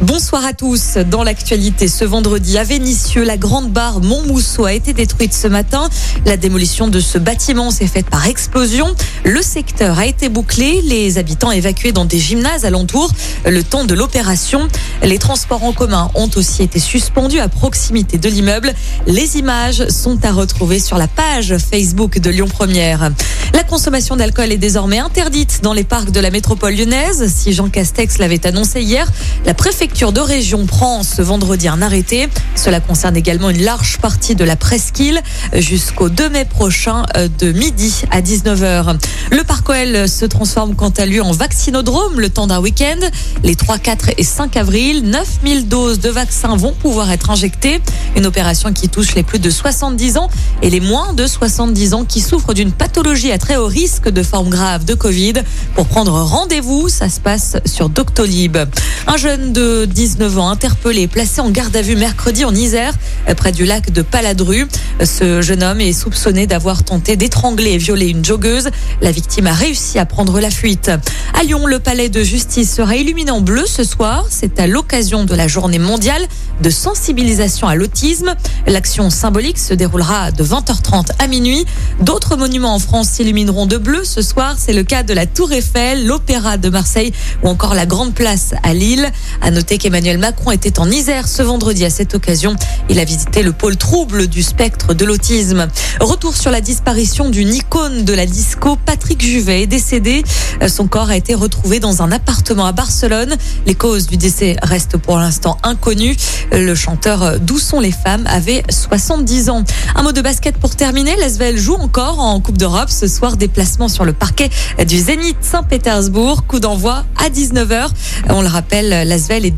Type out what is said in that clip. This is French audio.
Bonsoir à tous. Dans l'actualité, ce vendredi à Vénissieux, la grande barre Montmousseau a été détruite ce matin. La démolition de ce bâtiment s'est faite par explosion. Le secteur a été bouclé, les habitants évacués dans des gymnases alentours le temps de l'opération. Les transports en commun ont aussi été suspendus à proximité de l'immeuble. Les images sont à retrouver sur la page Facebook de Lyon Première. La consommation d'alcool est désormais interdite dans les parcs de la métropole lyonnaise. Si Jean Castex l'avait annoncé hier, la préfecture de région prend ce vendredi un arrêté. Cela concerne également une large partie de la presqu'île jusqu'au 2 mai prochain euh, de midi à 19h. Le parc OL se transforme quant à lui en vaccinodrome le temps d'un week-end. Les 3, 4 et 5 avril, 9000 doses de vaccins vont pouvoir être injectées. Une opération qui touche les plus de 70 ans et les moins de 70 ans qui souffrent d'une pathologie à très haut risque de forme grave de Covid. Pour prendre rendez-vous, ça se passe sur Doctolib. Un jeune de 19 ans interpellé, placé en garde à vue mercredi en Isère, près du lac de Paladru. Ce jeune homme est soupçonné d'avoir tenté d'étrangler et violer une joggeuse. La victime a réussi à prendre la fuite. À Lyon, le palais de justice sera illuminé en bleu ce soir. C'est à l'occasion de la journée mondiale de sensibilisation à l'autisme. L'action symbolique se déroulera de 20h30 à minuit. D'autres monuments en France s'illumineront de bleu ce soir. C'est le cas de la Tour Eiffel, l'Opéra de Marseille ou encore la Grande Place à Lille. À noter qu'Emmanuel Macron était en Isère ce vendredi à cette occasion. Il a visité le pôle trouble du spectre de l'autisme. Retour sur la disparition d'une icône de la disco. Patrick Juvet est décédé. Son corps a été retrouvé dans un appartement à Barcelone. Les causes du décès restent pour l'instant inconnues. Le chanteur D'où sont les femmes avait 70 ans. Un mot de basket pour terminer. L'Asvel joue encore en Coupe d'Europe. Ce soir, déplacement sur le parquet du Zénith Saint-Pétersbourg. Coup d'envoi à 19h. On le rappelle, l'Asvel est